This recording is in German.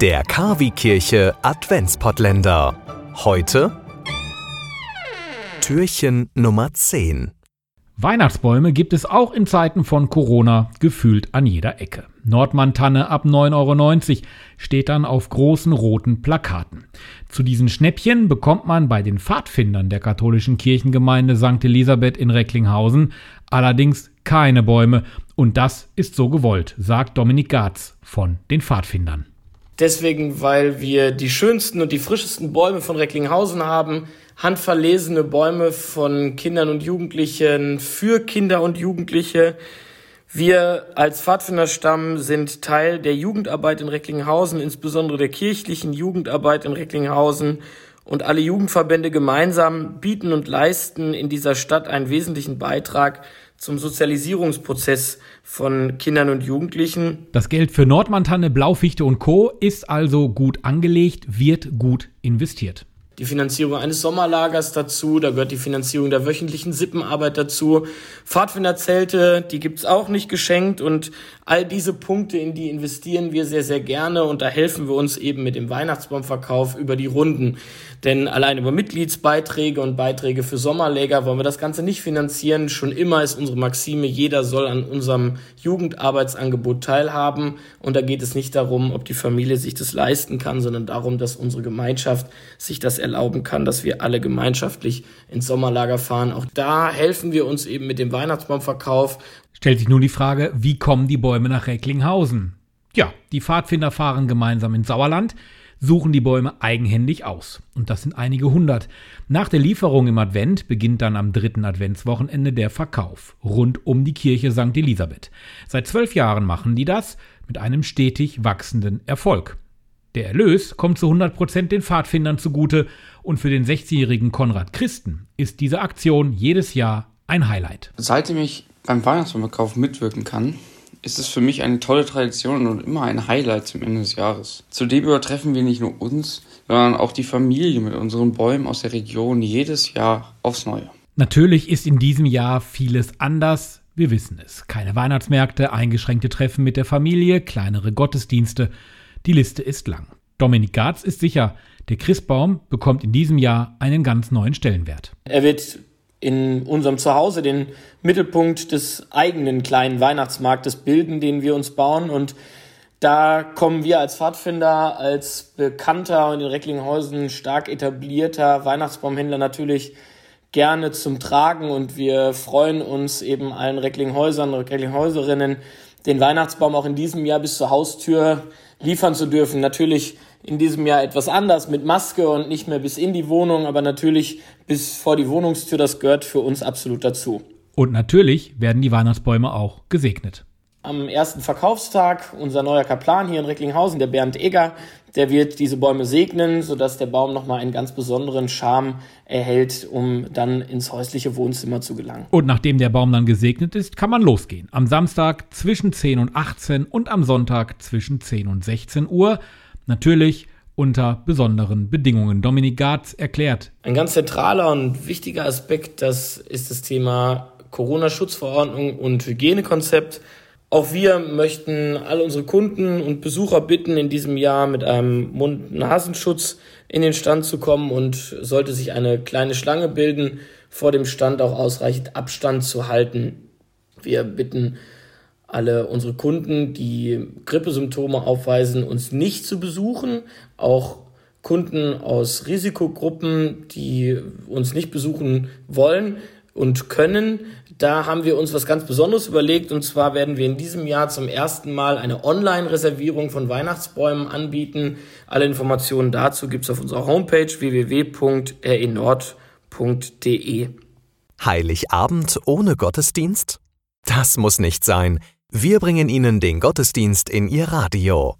Der Kavi-Kirche Adventspottländer. Heute Türchen Nummer 10. Weihnachtsbäume gibt es auch in Zeiten von Corona gefühlt an jeder Ecke. Nordmann-Tanne ab 9,90 Euro steht dann auf großen roten Plakaten. Zu diesen Schnäppchen bekommt man bei den Pfadfindern der katholischen Kirchengemeinde St. Elisabeth in Recklinghausen allerdings keine Bäume. Und das ist so gewollt, sagt Dominik Garz von den Pfadfindern. Deswegen, weil wir die schönsten und die frischesten Bäume von Recklinghausen haben, handverlesene Bäume von Kindern und Jugendlichen für Kinder und Jugendliche. Wir als Pfadfinderstamm sind Teil der Jugendarbeit in Recklinghausen, insbesondere der kirchlichen Jugendarbeit in Recklinghausen. Und alle Jugendverbände gemeinsam bieten und leisten in dieser Stadt einen wesentlichen Beitrag zum Sozialisierungsprozess von Kindern und Jugendlichen. Das Geld für Nordmantanne, Blaufichte und Co. ist also gut angelegt, wird gut investiert die Finanzierung eines Sommerlagers dazu, da gehört die Finanzierung der wöchentlichen Sippenarbeit dazu. Pfadfinderzelte, die gibt's auch nicht geschenkt und all diese Punkte, in die investieren wir sehr, sehr gerne und da helfen wir uns eben mit dem Weihnachtsbaumverkauf über die Runden. Denn allein über Mitgliedsbeiträge und Beiträge für Sommerläger wollen wir das Ganze nicht finanzieren. Schon immer ist unsere Maxime, jeder soll an unserem Jugendarbeitsangebot teilhaben. Und da geht es nicht darum, ob die Familie sich das leisten kann, sondern darum, dass unsere Gemeinschaft sich das erlauben kann, dass wir alle gemeinschaftlich ins Sommerlager fahren. Auch da helfen wir uns eben mit dem Weihnachtsbaumverkauf. Stellt sich nun die Frage, wie kommen die Bäume nach Recklinghausen? Ja, die Pfadfinder fahren gemeinsam ins Sauerland suchen die Bäume eigenhändig aus. Und das sind einige hundert. Nach der Lieferung im Advent beginnt dann am dritten Adventswochenende der Verkauf rund um die Kirche St. Elisabeth. Seit zwölf Jahren machen die das mit einem stetig wachsenden Erfolg. Der Erlös kommt zu 100 Prozent den Pfadfindern zugute und für den 60-jährigen Konrad Christen ist diese Aktion jedes Jahr ein Highlight. Seitdem ich beim Weihnachtsbaumverkauf mitwirken kann, ist es für mich eine tolle Tradition und immer ein Highlight zum Ende des Jahres. Zudem übertreffen wir nicht nur uns, sondern auch die Familie mit unseren Bäumen aus der Region jedes Jahr aufs Neue. Natürlich ist in diesem Jahr vieles anders. Wir wissen es. Keine Weihnachtsmärkte, eingeschränkte Treffen mit der Familie, kleinere Gottesdienste. Die Liste ist lang. Dominik Garz ist sicher, der Christbaum bekommt in diesem Jahr einen ganz neuen Stellenwert. Er wird in unserem Zuhause den Mittelpunkt des eigenen kleinen Weihnachtsmarktes bilden, den wir uns bauen. Und da kommen wir als Pfadfinder, als bekannter und in Recklinghausen stark etablierter Weihnachtsbaumhändler natürlich gerne zum Tragen und wir freuen uns eben allen Recklinghäusern und Recklinghäuserinnen, den Weihnachtsbaum auch in diesem Jahr bis zur Haustür liefern zu dürfen. Natürlich in diesem Jahr etwas anders mit Maske und nicht mehr bis in die Wohnung, aber natürlich bis vor die Wohnungstür, das gehört für uns absolut dazu. Und natürlich werden die Weihnachtsbäume auch gesegnet. Am ersten Verkaufstag, unser neuer Kaplan hier in Recklinghausen, der Bernd Egger, der wird diese Bäume segnen, sodass der Baum nochmal einen ganz besonderen Charme erhält, um dann ins häusliche Wohnzimmer zu gelangen. Und nachdem der Baum dann gesegnet ist, kann man losgehen. Am Samstag zwischen 10 und 18 und am Sonntag zwischen 10 und 16 Uhr. Natürlich unter besonderen Bedingungen. Dominik Garz erklärt. Ein ganz zentraler und wichtiger Aspekt, das ist das Thema Corona-Schutzverordnung und Hygienekonzept. Auch wir möchten all unsere Kunden und Besucher bitten, in diesem Jahr mit einem Mund-Nasenschutz in den Stand zu kommen und sollte sich eine kleine Schlange bilden, vor dem Stand auch ausreichend Abstand zu halten. Wir bitten alle unsere Kunden, die Grippesymptome aufweisen, uns nicht zu besuchen. Auch Kunden aus Risikogruppen, die uns nicht besuchen wollen und können. Da haben wir uns was ganz Besonderes überlegt und zwar werden wir in diesem Jahr zum ersten Mal eine Online-Reservierung von Weihnachtsbäumen anbieten. Alle Informationen dazu gibt es auf unserer Homepage www.renord.de. Heiligabend ohne Gottesdienst? Das muss nicht sein. Wir bringen Ihnen den Gottesdienst in Ihr Radio.